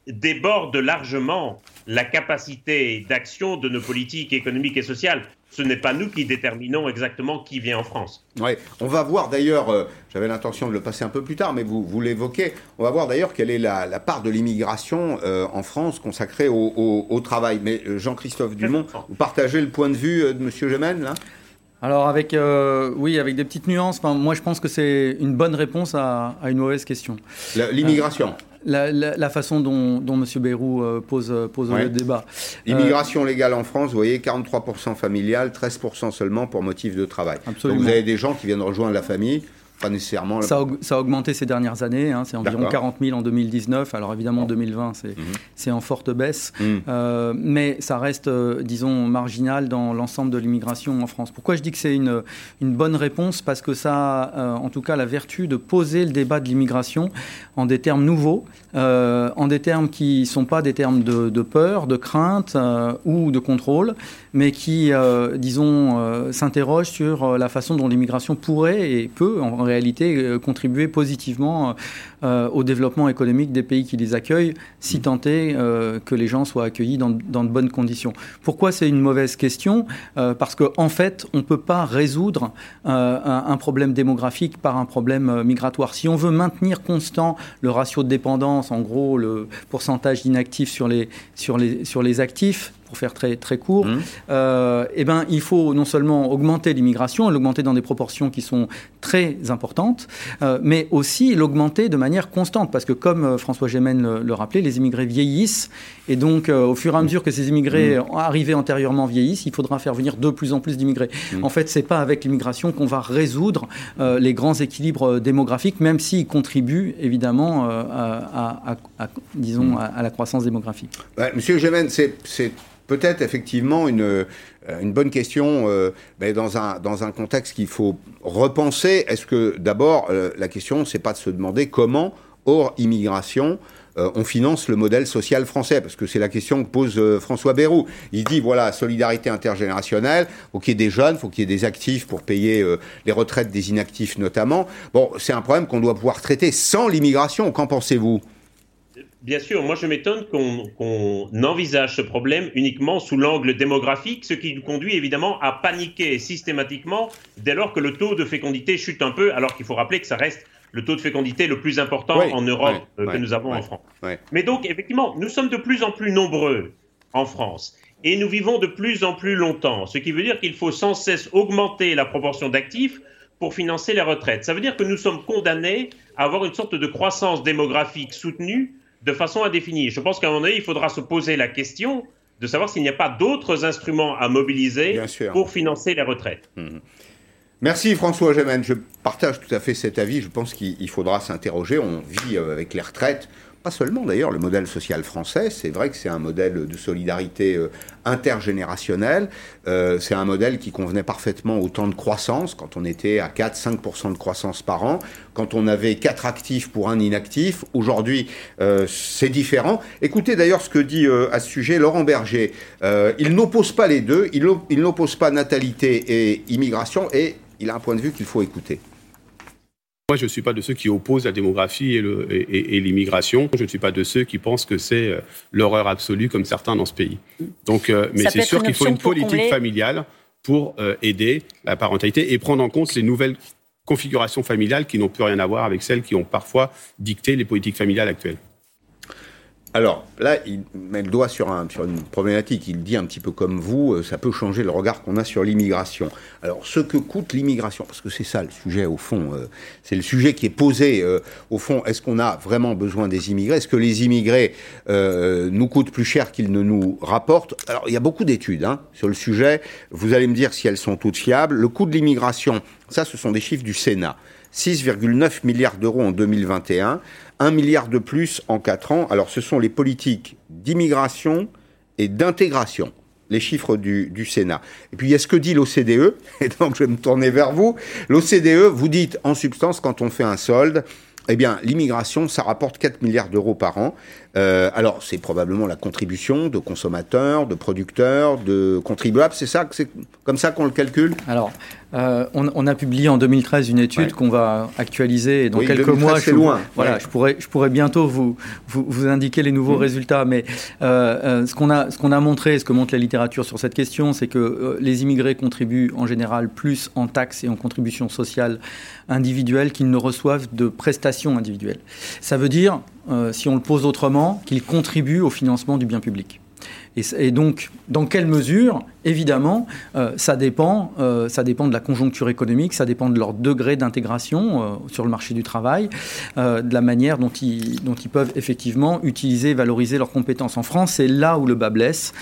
débordent largement la capacité d'action de nos politiques économiques et sociales ce n'est pas nous qui déterminons exactement qui vient en France. Oui, on va voir d'ailleurs, euh, j'avais l'intention de le passer un peu plus tard, mais vous, vous l'évoquez, on va voir d'ailleurs quelle est la, part de l'immigration euh, en France consacrée au, travail. Mais euh, Jean-Christophe Dumont, vous partagez le point de vue de M. Gemène, là? Alors avec oui avec des petites nuances. moi je pense que c'est une bonne réponse à, une mauvaise question. L'immigration. La, façon dont, dont M. Bayrou pose, pose le débat. Immigration légale en France, vous voyez, 43% familiale, 13% seulement pour motif de travail. Donc vous avez des gens qui viennent rejoindre la famille nécessairement. Ça a, augmenté ces dernières années, hein. c'est environ 40 000 en 2019. Alors évidemment, 2020, mhm. c'est en forte baisse, mhm. euh, mais ça reste, euh, disons, marginal dans l'ensemble de l'immigration en France. Pourquoi je dis que c'est une, une bonne réponse? Parce que ça a, euh, en tout cas, la vertu de poser le débat de l'immigration en des termes nouveaux, en des termes qui ne sont pas des termes de, de peur, de crainte ou de contrôle, mais qui, disons, s'interrogent sur la façon dont l'immigration pourrait et peut en réalité euh, contribuer positivement euh, au développement économique des pays qui les accueillent, si tant est euh, que les gens soient accueillis dans, de bonnes conditions. Pourquoi c'est une mauvaise question? Parce qu'en en fait, on ne peut pas résoudre un, problème démographique par un problème migratoire. Si on veut maintenir constant le ratio de dépendance, en gros le pourcentage d'inactifs sur les, sur, les, sur les actifs, pour faire très, très court, mmh. euh, eh ben, il faut non seulement augmenter l'immigration, l'augmenter dans des proportions qui sont très importantes, euh, mais aussi l'augmenter de manière constante. Parce que comme euh, François Gémen le, rappelait, les immigrés vieillissent. Et donc, au fur et à mmh. mesure que ces immigrés mmh. arrivés antérieurement vieillissent, il faudra faire venir de plus en plus d'immigrés. En fait, ce n'est pas avec l'immigration qu'on va résoudre les grands équilibres démographiques, même s'ils contribuent évidemment à, disons, à, la croissance démographique. Monsieur Gémen, c'est peut-être effectivement une, euh, une bonne question euh, mais dans, un, dans un contexte qu'il faut repenser. Est-ce que d'abord, euh, la question, c'est pas de se demander comment, hors immigration, on finance le modèle social français? Parce que c'est la question que pose François Bayrou. Il dit, voilà, solidarité intergénérationnelle, faut qu'il y ait des jeunes, faut qu'il y ait des actifs pour payer les retraites des inactifs notamment. Bon, c'est un problème qu'on doit pouvoir traiter sans l'immigration. Qu'en pensez-vous? Bien sûr, moi je m'étonne qu'on envisage ce problème uniquement sous l'angle démographique, ce qui nous conduit évidemment à paniquer systématiquement dès lors que le taux de fécondité chute un peu, alors qu'il faut rappeler que ça reste le taux de fécondité le plus important en Europe euh, que nous avons en France. Mais donc effectivement, nous sommes de plus en plus nombreux en France et nous vivons de plus en plus longtemps, ce qui veut dire qu'il faut sans cesse augmenter la proportion d'actifs pour financer les retraites. Ça veut dire que nous sommes condamnés à avoir une sorte de croissance démographique soutenue de façon indéfinie. Je pense qu'à un moment donné, il faudra se poser la question de savoir s'il n'y a pas d'autres instruments à mobiliser pour financer les retraites. Mmh. Merci François Gémen. Je partage tout à fait cet avis. Je pense qu'il faudra s'interroger. On vit euh, avec les retraites pas seulement d'ailleurs, le modèle social français, c'est vrai que c'est un modèle de solidarité euh, intergénérationnelle, euh, c'est un modèle qui convenait parfaitement au temps de croissance, quand on était à 4-5% de croissance par an, quand on avait 4 actifs pour un inactif, aujourd'hui euh, c'est différent. Écoutez d'ailleurs ce que dit à ce sujet Laurent Berger, il n'oppose pas les deux, il, il n'oppose pas natalité et immigration, et il a un point de vue qu'il faut écouter. Moi, je ne suis pas de ceux qui opposent la démographie et l'immigration. Je ne suis pas de ceux qui pensent que c'est euh, l'horreur absolue, comme certains dans ce pays. Donc, euh, mais c'est sûr qu'il faut une politique familiale pour euh, aider la parentalité et prendre en compte les nouvelles configurations familiales qui n'ont plus rien à voir avec celles qui ont parfois dicté les politiques familiales actuelles. Alors là, il met le doigt sur, un, sur, une problématique. Il dit un petit peu comme vous, euh, ça peut changer le regard qu'on a sur l'immigration. Alors ce que coûte l'immigration, parce que c'est ça le sujet au fond, euh, c'est le sujet qui est posé euh, au fond. Est-ce qu'on a vraiment besoin des immigrés? Est-ce que les immigrés nous coûtent plus cher qu'ils ne nous rapportent? Alors il y a beaucoup d'études hein, sur le sujet. Vous allez me dire si elles sont toutes fiables. Le coût de l'immigration, ça, ce sont des chiffres du Sénat. 6,9 milliards d'euros en 2021, 1 milliard de plus en 4 ans. Alors ce sont les politiques d'immigration et d'intégration, les chiffres du, Sénat. Et puis il y a ce que dit l'OCDE, et donc je vais me tourner vers vous. L'OCDE, vous dites en substance, quand on fait un solde, eh bien, l'immigration, ça rapporte 4 milliards d'euros par an. Euh, alors, c'est probablement la contribution de consommateurs, de producteurs, de contribuables. C'est ça, c'est comme ça qu'on le calcule? Alors, euh, on, a publié en 2013 une étude qu'on va actualiser dans quelques mois. Je, loin. Voilà, je pourrais, je pourrais bientôt vous, vous, indiquer les nouveaux mm. résultats. Mais euh, ce qu'on a, ce qu'on a montré, ce que montre la littérature sur cette question, c'est que les immigrés contribuent en général plus en taxes et en contributions sociales individuelles qu'ils ne reçoivent de prestations individuelles. Ça veut dire, si on le pose autrement, qu'ils contribuent au financement du bien public. Et, donc, dans quelle mesure Évidemment, euh, ça, dépend, euh, ça dépend de la conjoncture économique, ça dépend de leur degré d'intégration euh, sur le marché du travail, de la manière dont ils, peuvent effectivement utiliser et valoriser leurs compétences. En France, c'est là où le bas blesse.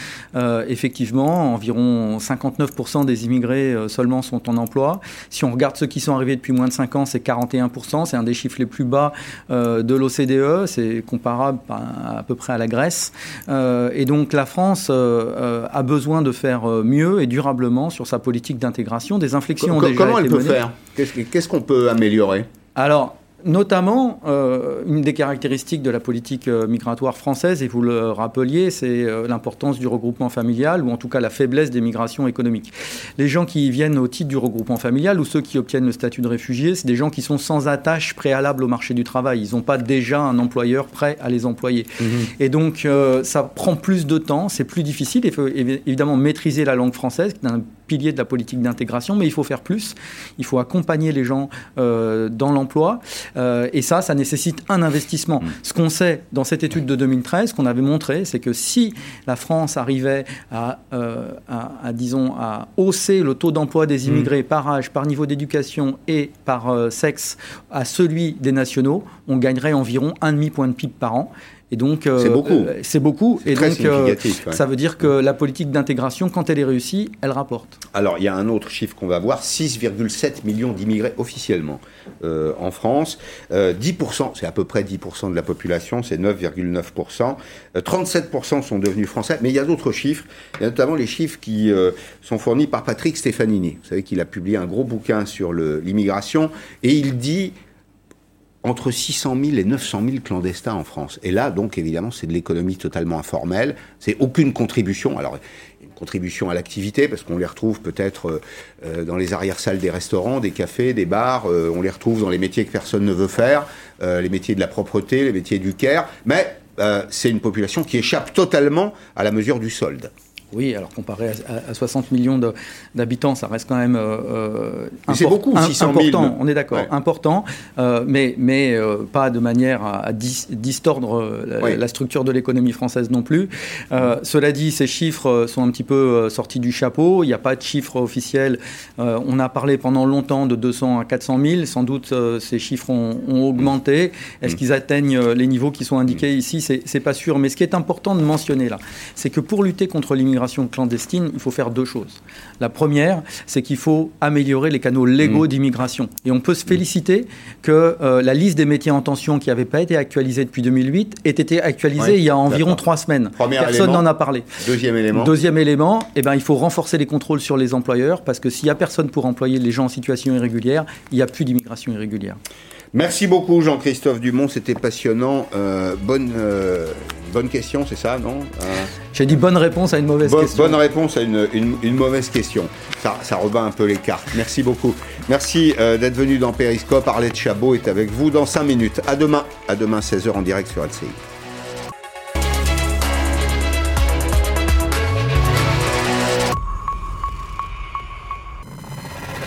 effectivement, environ 59% des immigrés seulement sont en emploi. Si on regarde ceux qui sont arrivés depuis moins de 5 ans, c'est 41%. C'est un des chiffres les plus bas de l'OCDE. C'est comparable à, à, peu près à la Grèce. et donc la France a besoin de faire mieux et durablement sur sa politique d'intégration. Des inflexions ont déjà Comment elle peut faire? Qu'est-ce qu'on peut améliorer? Alors, Notamment, euh, une des caractéristiques de la politique euh, migratoire française, et vous le rappeliez, c'est euh, l'importance du regroupement familial, ou en tout cas la faiblesse des migrations économiques. Les gens qui viennent au titre du regroupement familial, ou ceux qui obtiennent le statut de réfugié, c'est des gens qui sont sans attache préalable au marché du travail. Ils n'ont pas déjà un employeur prêt à les employer. Mhm. Et donc, ça prend plus de temps, c'est plus difficile. Il faut évidemment maîtriser la langue française, qui est un pilier de la politique d'intégration, mais il faut faire plus. Il faut accompagner les gens dans l'emploi. Euh, et ça, ça nécessite un investissement. Mm. Ce qu'on sait dans cette étude de 2013, qu'on avait montré, c'est que si la France arrivait euh, à, disons, à hausser le taux d'emploi des mm. immigrés par âge, par niveau d'éducation et par euh, sexe à celui des nationaux, on gagnerait environ un demi point de PIB par an. Et donc, euh, c'est beaucoup. Euh, c'est beaucoup. Et donc, euh, ça veut dire que la politique d'intégration, quand elle est réussie, elle rapporte. Alors, il y a un autre chiffre qu'on va voir 6,7 millions d'immigrés officiellement en France. 10%, c'est à peu près 10% de la population, c'est 9,9%. 37% sont devenus français. Mais il y a d'autres chiffres, il y a notamment les chiffres qui sont fournis par Patrick Stefanini. Vous savez qu'il a publié un gros bouquin sur l'immigration et il dit entre 600 000 et 900 000 clandestins en France. Et là, donc, évidemment, c'est de l'économie totalement informelle. C'est aucune contribution. Alors, une contribution à l'activité, parce qu'on les retrouve peut-être euh, euh, dans les arrière-salles des restaurants, des cafés, des bars. Euh, on les retrouve dans les métiers que personne ne veut faire, les métiers de la propreté, les métiers du care. Mais c'est une population qui échappe totalement à la mesure du solde. Oui, alors comparé à, 60 millions d'habitants, ça reste quand même euh, euh beaucoup, 600 important. On est d'accord, important, euh, mais, mais euh, pas de manière à, distordre la, structure de l'économie française non plus. cela dit, ces chiffres sont un petit peu sortis du chapeau. Il n'y a pas de chiffres officiels. on a parlé pendant longtemps de 200 à 400 000. Sans doute, ces chiffres ont, augmenté. Est-ce qu'ils atteignent les niveaux qui sont indiqués mm. ici? C'est pas sûr. Mais ce qui est important de mentionner là, c'est que pour lutter contre l'immigration clandestine, il faut faire deux choses. La première, c'est qu'il faut améliorer les canaux légaux mmh. d'immigration. Et on peut se féliciter que euh, la liste des métiers en tension qui n'avait pas été actualisée depuis 2008 ait été actualisée il y a environ trois semaines. personne n'en a parlé. Deuxième élément. Deuxième élément, eh ben, il faut renforcer les contrôles sur les employeurs parce que s'il n'y a personne pour employer les gens en situation irrégulière, il n'y a plus d'immigration irrégulière. Merci beaucoup Jean-Christophe Dumont, c'était passionnant. Euh, bonne, euh, bonne question, c'est ça, non euh, J'ai dit bonne réponse à une mauvaise question. Bonne réponse à une, une, mauvaise question. Ça, ça, rebat un peu les cartes. Merci beaucoup. Merci d'être venu dans Périscope. Arlette Chabot est avec vous dans 5 minutes. À demain, à demain 16h en direct sur LCI.